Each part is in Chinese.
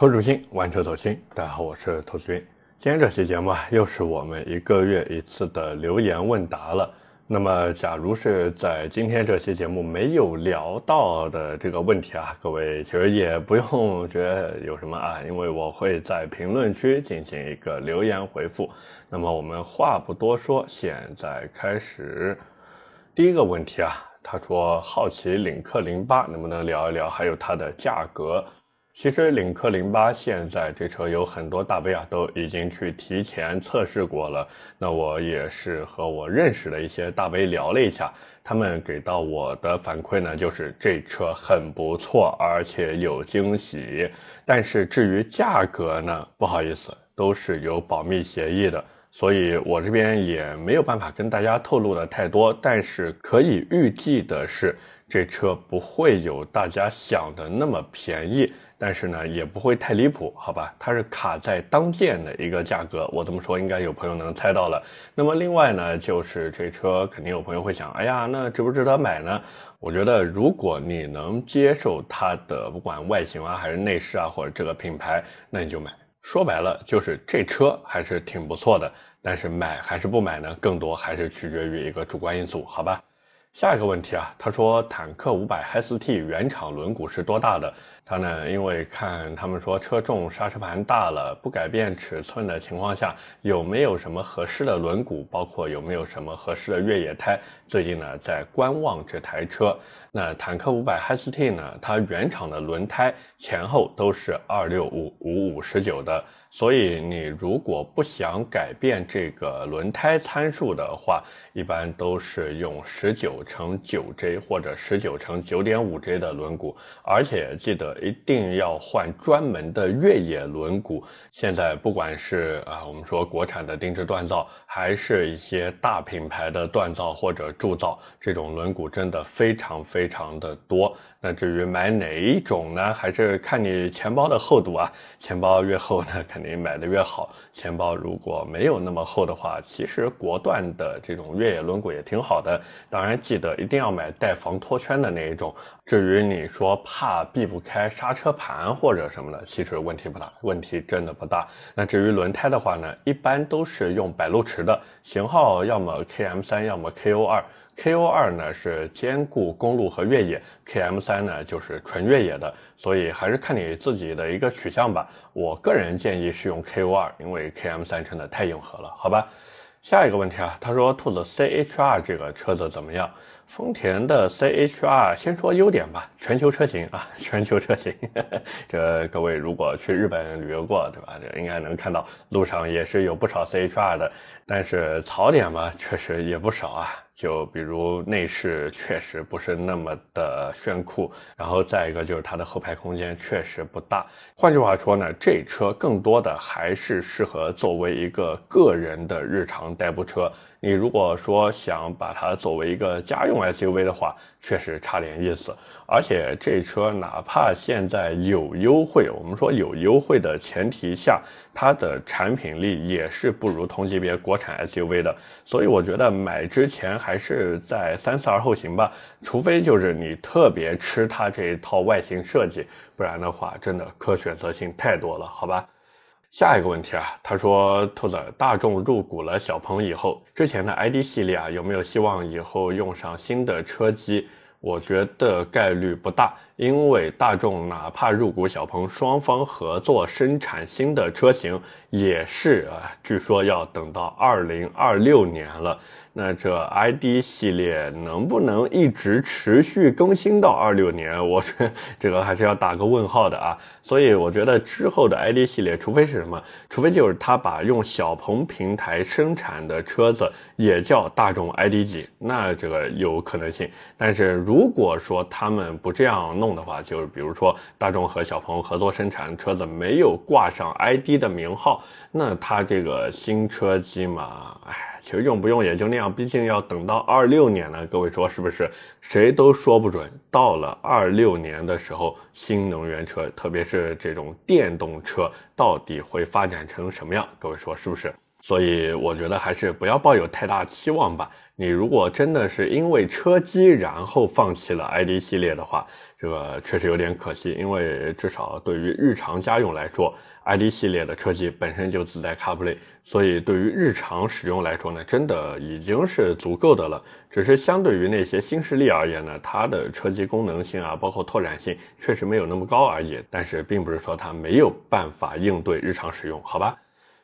投主心，玩车走心。大家好，我是投资君。今天这期节目啊，又是我们一个月一次的留言问答了。那么，假如是在今天这期节目没有聊到的这个问题啊，各位其实也不用觉得有什么啊，因为我会在评论区进行一个留言回复。那么我们话不多说，现在开始。第一个问题啊，他说好奇领克零八能不能聊一聊，还有它的价格。其实领克零八现在这车有很多大 V 啊都已经去提前测试过了。那我也是和我认识的一些大 V 聊了一下，他们给到我的反馈呢，就是这车很不错，而且有惊喜。但是至于价格呢，不好意思，都是有保密协议的，所以我这边也没有办法跟大家透露的太多。但是可以预计的是，这车不会有大家想的那么便宜。但是呢，也不会太离谱，好吧？它是卡在当件的一个价格，我这么说应该有朋友能猜到了。那么另外呢，就是这车肯定有朋友会想，哎呀，那值不值得买呢？我觉得如果你能接受它的不管外形啊，还是内饰啊，或者这个品牌，那你就买。说白了就是这车还是挺不错的，但是买还是不买呢？更多还是取决于一个主观因素，好吧？下一个问题啊，他说坦克五百 ST 原厂轮毂是多大的？他呢，因为看他们说车重刹车盘大了，不改变尺寸的情况下，有没有什么合适的轮毂？包括有没有什么合适的越野胎？最近呢，在观望这台车。那坦克五百 ST 呢，它原厂的轮胎前后都是二六五五五十九的。所以你如果不想改变这个轮胎参数的话，一般都是用十九乘九 J 或者十九乘九点五 J 的轮毂，而且记得一定要换专门的越野轮毂。现在不管是啊，我们说国产的定制锻造，还是一些大品牌的锻造或者铸造，这种轮毂真的非常非常的多。那至于买哪一种呢？还是看你钱包的厚度啊。钱包越厚呢，肯定买的越好。钱包如果没有那么厚的话，其实国段的这种越野轮毂也挺好的。当然记得一定要买带防脱圈的那一种。至于你说怕避不开刹车盘或者什么的，其实问题不大，问题真的不大。那至于轮胎的话呢，一般都是用百路驰的型号，要么 KM 三，要么 KO 二。KO 二呢是兼顾公路和越野，KM 三呢就是纯越野的，所以还是看你自己的一个取向吧。我个人建议是用 KO 二，因为 KM 三真的太硬核了，好吧？下一个问题啊，他说兔子 CHR 这个车子怎么样？丰田的 CHR，先说优点吧，全球车型啊，全球车型。这各位如果去日本旅游过，对吧？这应该能看到路上也是有不少 CHR 的，但是槽点嘛，确实也不少啊。就比如内饰确实不是那么的炫酷，然后再一个就是它的后排空间确实不大。换句话说呢，这车更多的还是适合作为一个个人的日常代步车。你如果说想把它作为一个家用 SUV 的话，确实差点意思。而且这车哪怕现在有优惠，我们说有优惠的前提下，它的产品力也是不如同级别国产 SUV 的。所以我觉得买之前还是在三思而后行吧。除非就是你特别吃它这一套外形设计，不然的话，真的可选择性太多了，好吧？下一个问题啊，他说兔子大众入股了小鹏以后，之前的 ID 系列啊有没有希望以后用上新的车机？我觉得概率不大，因为大众哪怕入股小鹏，双方合作生产新的车型，也是啊，据说要等到二零二六年了。那这 ID 系列能不能一直持续更新到二六年？我这这个还是要打个问号的啊。所以我觉得之后的 ID 系列，除非是什么，除非就是他把用小鹏平台生产的车子也叫大众 ID 几，那这个有可能性。但是如果说他们不这样弄的话，就是比如说大众和小鹏合作生产车子没有挂上 ID 的名号，那它这个新车机嘛，哎。其实用不用也就那样，毕竟要等到二六年呢。各位说是不是？谁都说不准。到了二六年的时候，新能源车，特别是这种电动车，到底会发展成什么样？各位说是不是？所以我觉得还是不要抱有太大期望吧。你如果真的是因为车机然后放弃了 ID 系列的话，这个确实有点可惜。因为至少对于日常家用来说，ID 系列的车机本身就自带 CarPlay，所以对于日常使用来说呢，真的已经是足够的了。只是相对于那些新势力而言呢，它的车机功能性啊，包括拓展性确实没有那么高而已。但是并不是说它没有办法应对日常使用，好吧？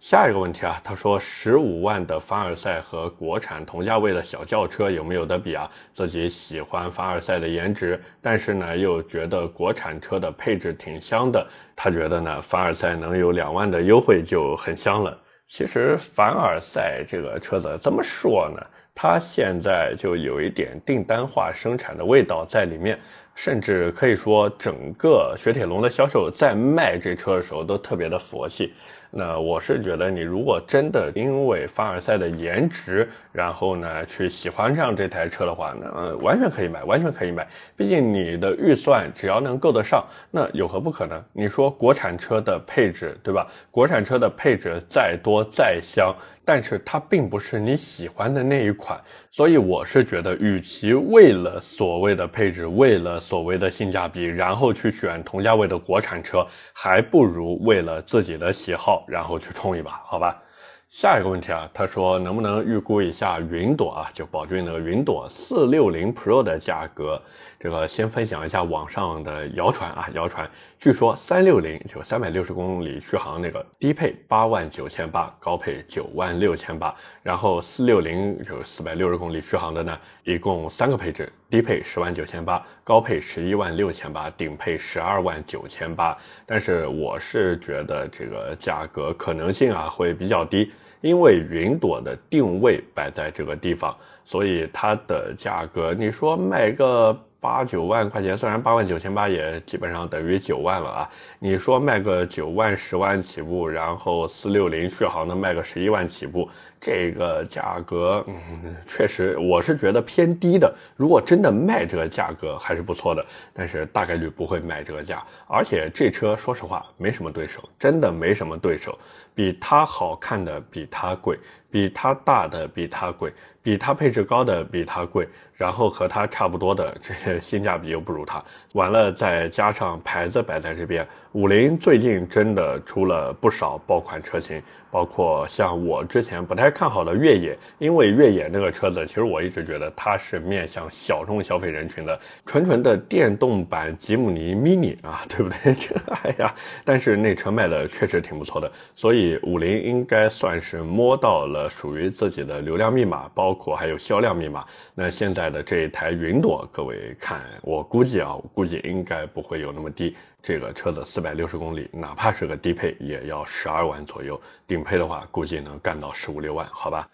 下一个问题啊，他说十五万的凡尔赛和国产同价位的小轿车有没有得比啊？自己喜欢凡尔赛的颜值，但是呢又觉得国产车的配置挺香的。他觉得呢凡尔赛能有两万的优惠就很香了。其实凡尔赛这个车子怎么说呢？它现在就有一点订单化生产的味道在里面。甚至可以说，整个雪铁龙的销售在卖这车的时候都特别的佛系。那我是觉得，你如果真的因为凡尔赛的颜值，然后呢去喜欢上这台车的话，那完全可以买，完全可以买。毕竟你的预算只要能够得上，那有何不可能？你说国产车的配置，对吧？国产车的配置再多再香。但是它并不是你喜欢的那一款，所以我是觉得，与其为了所谓的配置，为了所谓的性价比，然后去选同价位的国产车，还不如为了自己的喜好，然后去冲一把，好吧？下一个问题啊，他说能不能预估一下云朵啊，就宝骏的云朵四六零 Pro 的价格？这个先分享一下网上的谣传啊，谣传，据说三六零就三百六十公里续航那个低配八万九千八，高配九万六千八，然后四六零就四百六十公里续航的呢，一共三个配置，低配十万九千八，高配十一万六千八，顶配十二万九千八。但是我是觉得这个价格可能性啊会比较低，因为云朵的定位摆在这个地方，所以它的价格你说卖个。八九万块钱，虽然八万九千八也基本上等于九万了啊。你说卖个九万、十万起步，然后四六零续航能卖个十一万起步。这个价格，嗯，确实我是觉得偏低的。如果真的卖这个价格还是不错的，但是大概率不会卖这个价。而且这车说实话没什么对手，真的没什么对手。比它好看的比它贵，比它大的比它贵，比它配置高的比它贵，然后和它差不多的这些性价比又不如它。完了再加上牌子摆在这边，五菱最近真的出了不少爆款车型。包括像我之前不太看好的越野，因为越野那个车子，其实我一直觉得它是面向小众消费人群的，纯纯的电动版吉姆尼 mini 啊，对不对？这哎呀，但是那车卖的确实挺不错的，所以五菱应该算是摸到了属于自己的流量密码，包括还有销量密码。那现在的这一台云朵，各位看，我估计啊，我估计应该不会有那么低。这个车子四百六十公里，哪怕是个低配，也要十二万左右；顶配的话，估计能干到十五六万，好吧？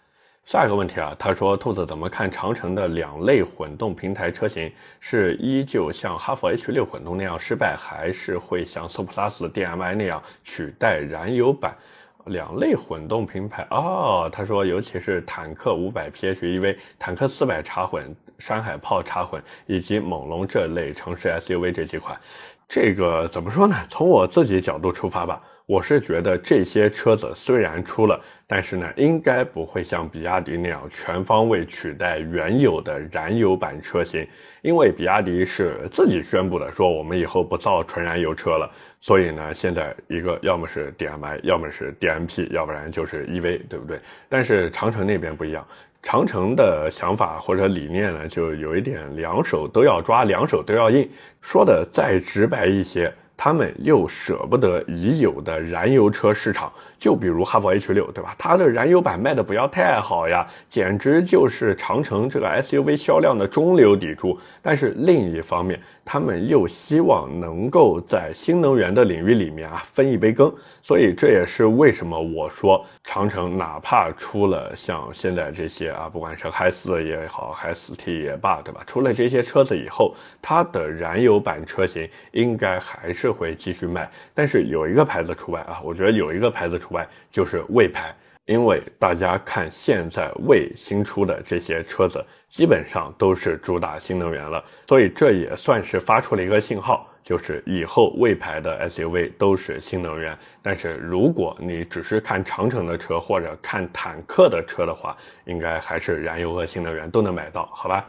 下一个问题啊，他说兔子怎么看长城的两类混动平台车型？是依旧像哈弗 H 六混动那样失败，还是会像 SuperPlus DM-i 那样取代燃油版？两类混动品牌哦，他说尤其是坦克五百 PHEV、坦克四百插混、山海炮插混以及猛龙这类城市 SUV 这几款。这个怎么说呢？从我自己角度出发吧，我是觉得这些车子虽然出了，但是呢，应该不会像比亚迪那样全方位取代原有的燃油版车型，因为比亚迪是自己宣布的，说我们以后不造纯燃油车了。所以呢，现在一个要么是 DM-i，要么是 DMP，要不然就是 EV，对不对？但是长城那边不一样。长城的想法或者理念呢，就有一点两手都要抓，两手都要硬。说的再直白一些，他们又舍不得已有的燃油车市场。就比如哈弗 H 六，对吧？它的燃油版卖的不要太好呀，简直就是长城这个 SUV 销量的中流砥柱。但是另一方面，他们又希望能够在新能源的领域里面啊分一杯羹。所以这也是为什么我说长城哪怕出了像现在这些啊，不管是嗨四也好，嗨四 T 也罢，对吧？出了这些车子以后，它的燃油版车型应该还是是会继续卖。但是有一个牌子除外啊，我觉得有一个牌子。除外就是魏牌，因为大家看现在魏新出的这些车子，基本上都是主打新能源了，所以这也算是发出了一个信号，就是以后魏牌的 SUV 都是新能源。但是如果你只是看长城的车或者看坦克的车的话，应该还是燃油和新能源都能买到，好吧？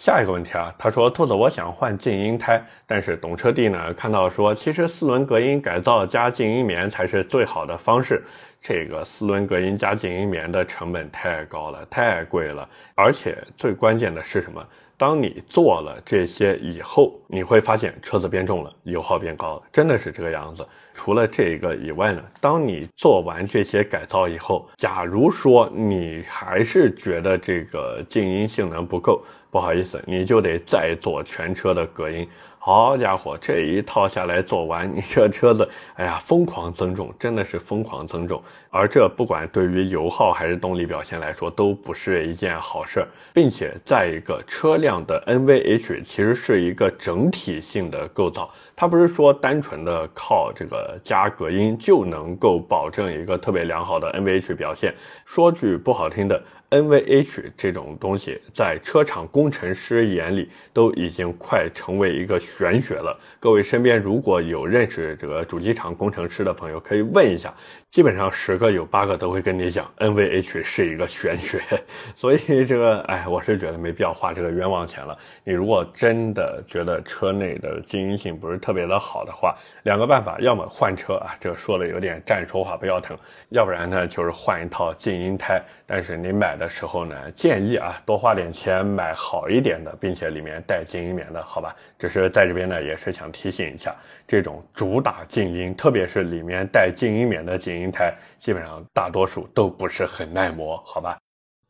下一个问题啊，他说兔子，我想换静音胎，但是懂车帝呢看到说，其实四轮隔音改造加静音棉才是最好的方式。这个四轮隔音加静音棉的成本太高了，太贵了，而且最关键的是什么？当你做了这些以后，你会发现车子变重了，油耗变高了，真的是这个样子。除了这个以外呢，当你做完这些改造以后，假如说你还是觉得这个静音性能不够，不好意思，你就得再做全车的隔音。好家伙，这一套下来做完，你这车子，哎呀，疯狂增重，真的是疯狂增重。而这不管对于油耗还是动力表现来说，都不是一件好事儿。并且再一个，车辆的 NVH 其实是一个整体性的构造，它不是说单纯的靠这个加隔音就能够保证一个特别良好的 NVH 表现。说句不好听的。NVH 这种东西，在车厂工程师眼里都已经快成为一个玄学了。各位身边如果有认识这个主机厂工程师的朋友，可以问一下。基本上十个有八个都会跟你讲，NVH 是一个玄学，所以这个，哎，我是觉得没必要花这个冤枉钱了。你如果真的觉得车内的静音性不是特别的好的话，两个办法，要么换车啊，这说的有点站着说话不腰疼；要不然呢，就是换一套静音胎。但是你买的时候呢，建议啊，多花点钱买好一点的，并且里面带静音棉的，好吧？只是在这边呢，也是想提醒一下，这种主打静音，特别是里面带静音棉的静音。平台基本上大多数都不是很耐磨，好吧。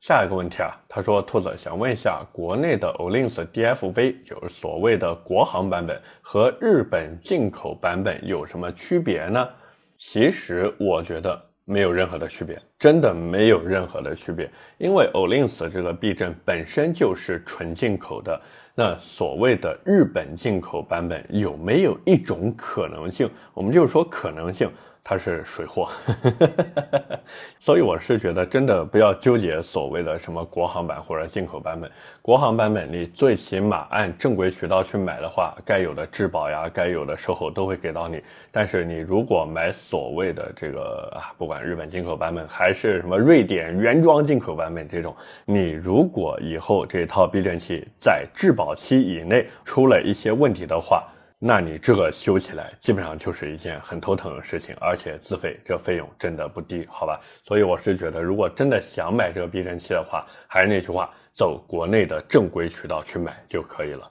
下一个问题啊，他说兔子想问一下，国内的 Olyns DFV 就是所谓的国行版本和日本进口版本有什么区别呢？其实我觉得没有任何的区别，真的没有任何的区别，因为 Olyns 这个避震本身就是纯进口的。那所谓的日本进口版本有没有一种可能性？我们就是说可能性。它是水货，所以我是觉得真的不要纠结所谓的什么国行版或者进口版本。国行版本你最起码按正规渠道去买的话，该有的质保呀，该有的售后都会给到你。但是你如果买所谓的这个啊，不管日本进口版本还是什么瑞典原装进口版本这种，你如果以后这套避震器在质保期以内出了一些问题的话，那你这个修起来基本上就是一件很头疼的事情，而且自费，这费用真的不低，好吧？所以我是觉得，如果真的想买这个避震器的话，还是那句话，走国内的正规渠道去买就可以了。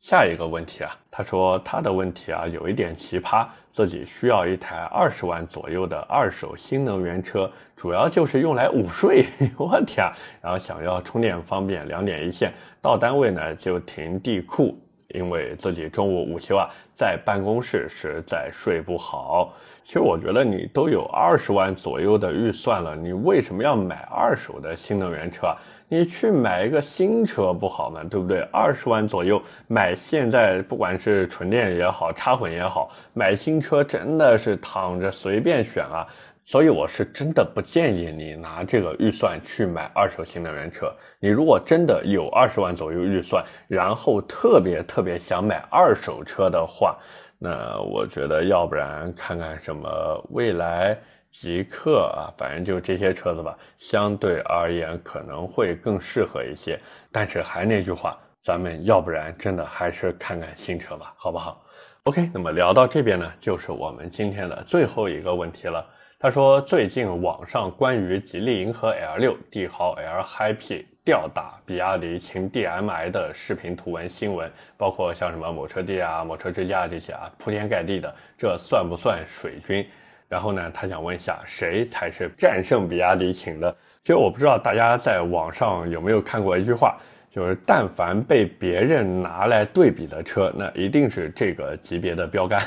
下一个问题啊，他说他的问题啊有一点奇葩，自己需要一台二十万左右的二手新能源车，主要就是用来午睡，我天啊！然后想要充电方便，两点一线，到单位呢就停地库。因为自己中午午休啊，在办公室实在睡不好。其实我觉得你都有二十万左右的预算了，你为什么要买二手的新能源车？你去买一个新车不好吗？对不对？二十万左右买现在不管是纯电也好，插混也好，买新车真的是躺着随便选啊。所以我是真的不建议你拿这个预算去买二手新能源车。你如果真的有二十万左右预算，然后特别特别想买二手车的话，那我觉得要不然看看什么蔚来、极客啊，反正就这些车子吧，相对而言可能会更适合一些。但是还那句话，咱们要不然真的还是看看新车吧，好不好？OK，那么聊到这边呢，就是我们今天的最后一个问题了。他说，最近网上关于吉利银河 L6、帝豪 L Hi-P 吊打比亚迪秦 DM-i 的视频图文新闻，包括像什么某车帝啊、某车之家这些啊，铺天盖地的，这算不算水军？然后呢，他想问一下，谁才是战胜比亚迪秦的？其实我不知道大家在网上有没有看过一句话。就是但凡被别人拿来对比的车，那一定是这个级别的标杆。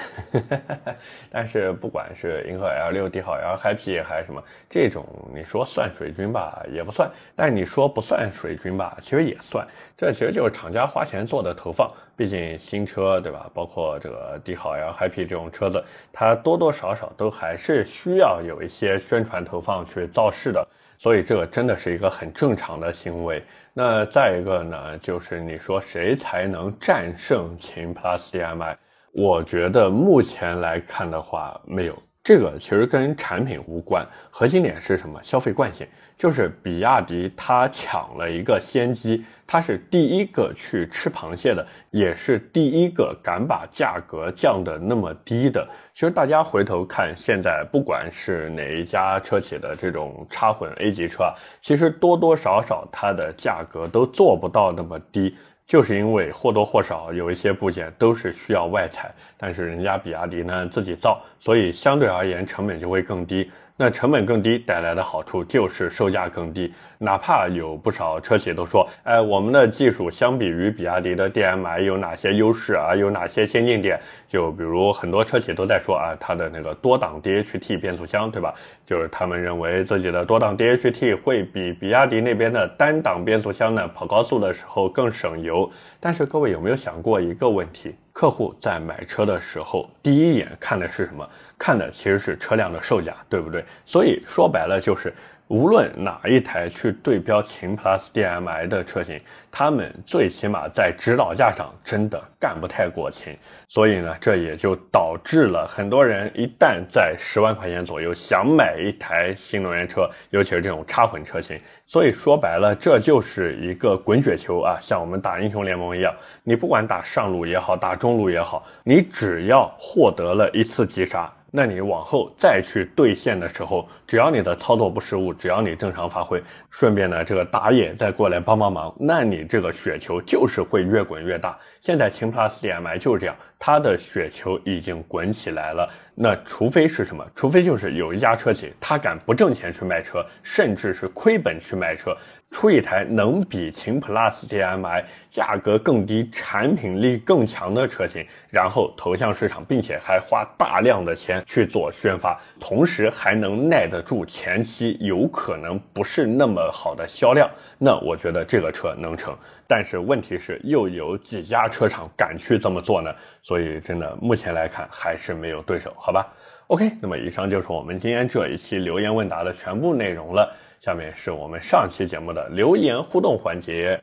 但是不管是银河 L6、帝豪 L、happy 还是什么这种，你说算水军吧，也不算；但你说不算水军吧，其实也算。这其实就是厂家花钱做的投放。毕竟新车对吧？包括这个帝豪 L、Happy 这种车子，它多多少少都还是需要有一些宣传投放去造势的，所以这个真的是一个很正常的行为。那再一个呢，就是你说谁才能战胜秦 Plus DM-i？我觉得目前来看的话，没有。这个其实跟产品无关，核心点是什么？消费惯性，就是比亚迪它抢了一个先机，它是第一个去吃螃蟹的，也是第一个敢把价格降得那么低的。其实大家回头看，现在不管是哪一家车企的这种插混 A 级车，其实多多少少它的价格都做不到那么低。就是因为或多或少有一些部件都是需要外采，但是人家比亚迪呢自己造，所以相对而言成本就会更低。那成本更低带来的好处就是售价更低，哪怕有不少车企都说，哎，我们的技术相比于比亚迪的 DM-i 有哪些优势啊？有哪些先进点？就比如很多车企都在说啊，它的那个多档 DHT 变速箱，对吧？就是他们认为自己的多档 DHT 会比比亚迪那边的单档变速箱呢跑高速的时候更省油。但是各位有没有想过一个问题？客户在买车的时候，第一眼看的是什么？看的其实是车辆的售价，对不对？所以说白了就是。无论哪一台去对标秦 PLUS DM-i 的车型，他们最起码在指导价上真的干不太过秦，所以呢，这也就导致了很多人一旦在十万块钱左右想买一台新能源车，尤其是这种插混车型，所以说白了，这就是一个滚雪球啊，像我们打英雄联盟一样，你不管打上路也好，打中路也好，你只要获得了一次击杀。那你往后再去兑现的时候，只要你的操作不失误，只要你正常发挥，顺便呢这个打野再过来帮帮忙，那你这个雪球就是会越滚越大。现在秦 PLUS DM-i 就是这样，它的雪球已经滚起来了。那除非是什么？除非就是有一家车企，他敢不挣钱去卖车，甚至是亏本去卖车。出一台能比秦 PLUS DM-i 价格更低、产品力更强的车型，然后投向市场，并且还花大量的钱去做宣发，同时还能耐得住前期有可能不是那么好的销量，那我觉得这个车能成。但是问题是，又有几家车厂敢去这么做呢？所以真的目前来看还是没有对手，好吧？OK，那么以上就是我们今天这一期留言问答的全部内容了。下面是我们上期节目的留言互动环节。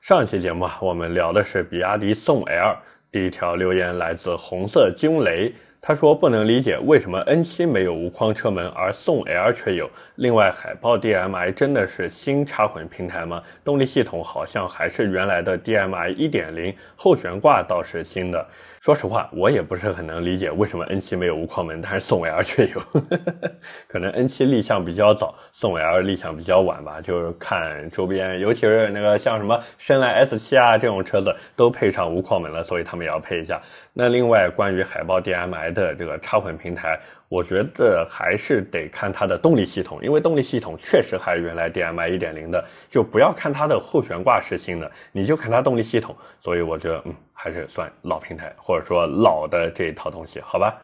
上期节目啊，我们聊的是比亚迪宋 L。第一条留言来自红色惊雷，他说不能理解为什么 N7 没有无框车门，而宋 L 却有。另外，海豹 DM-i 真的是新插混平台吗？动力系统好像还是原来的 DM-i 1.0，后悬挂倒是新的。说实话，我也不是很能理解为什么 N7 没有无框门，但是宋 L 却有。可能 N7 立项比较早，宋 L 立项比较晚吧。就是看周边，尤其是那个像什么深蓝 S7 啊这种车子都配上无框门了，所以他们也要配一下。那另外关于海豹 DM-i 的这个插混平台。我觉得还是得看它的动力系统，因为动力系统确实还是原来 DM-i 1.0的，就不要看它的后悬挂是新的，你就看它动力系统。所以我觉得，嗯，还是算老平台，或者说老的这一套东西，好吧。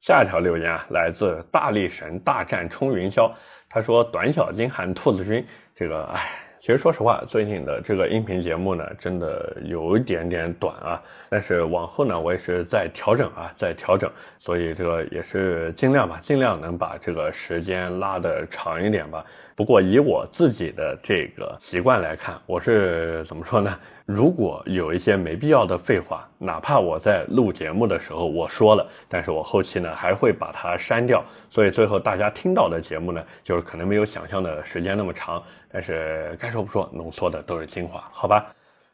下一条留言啊，来自大力神大战冲云霄，他说：“短小精悍兔子君，这个，哎。”其实说实话，最近的这个音频节目呢，真的有一点点短啊。但是往后呢，我也是在调整啊，在调整，所以这个也是尽量吧，尽量能把这个时间拉得长一点吧。不过以我自己的这个习惯来看，我是怎么说呢？如果有一些没必要的废话，哪怕我在录节目的时候我说了，但是我后期呢还会把它删掉，所以最后大家听到的节目呢，就是可能没有想象的时间那么长，但是该说不说，浓缩的都是精华，好吧？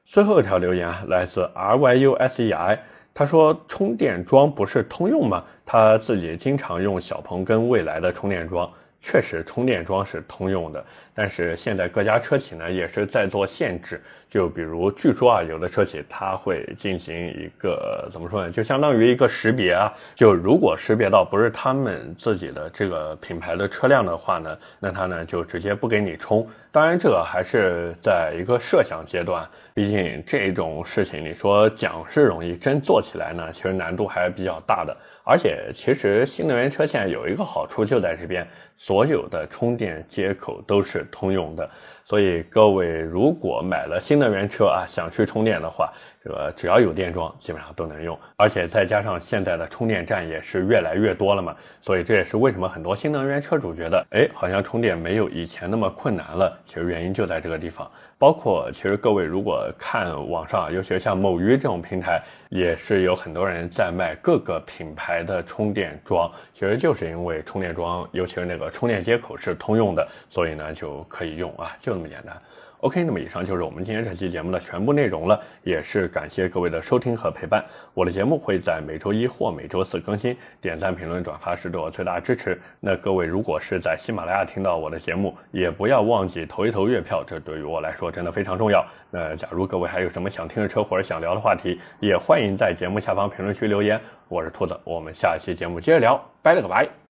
最后一条留言啊，来自 R Y U S E I，他说充电桩不是通用吗？他自己经常用小鹏跟蔚来的充电桩。确实，充电桩是通用的，但是现在各家车企呢也是在做限制。就比如，据说啊，有的车企它会进行一个怎么说呢？就相当于一个识别啊。就如果识别到不是他们自己的这个品牌的车辆的话呢，那它呢就直接不给你充。当然，这个还是在一个设想阶段。毕竟这种事情，你说讲是容易，真做起来呢，其实难度还是比较大的。而且，其实新能源车现在有一个好处就在这边，所有的充电接口都是通用的。所以各位如果买了新能源车啊，想去充电的话，这个只要有电桩，基本上都能用。而且再加上现在的充电站也是越来越多了嘛，所以这也是为什么很多新能源车主觉得，哎，好像充电没有以前那么困难了。其实原因就在这个地方。包括其实各位如果看网上，尤其是像某鱼这种平台，也是有很多人在卖各个品牌的充电桩。其实就是因为充电桩，尤其是那个充电接口是通用的，所以呢就可以用啊，就那么简单。OK，那么以上就是我们今天这期节目的全部内容了，也是感谢各位的收听和陪伴。我的节目会在每周一或每周四更新，点赞、评论、转发是对我最大的支持。那各位如果是在喜马拉雅听到我的节目，也不要忘记投一投月票，这对于我来说真的非常重要。那假如各位还有什么想听的车或者想聊的话题，也欢迎在节目下方评论区留言。我是兔子，我们下期节目接着聊，拜了个拜。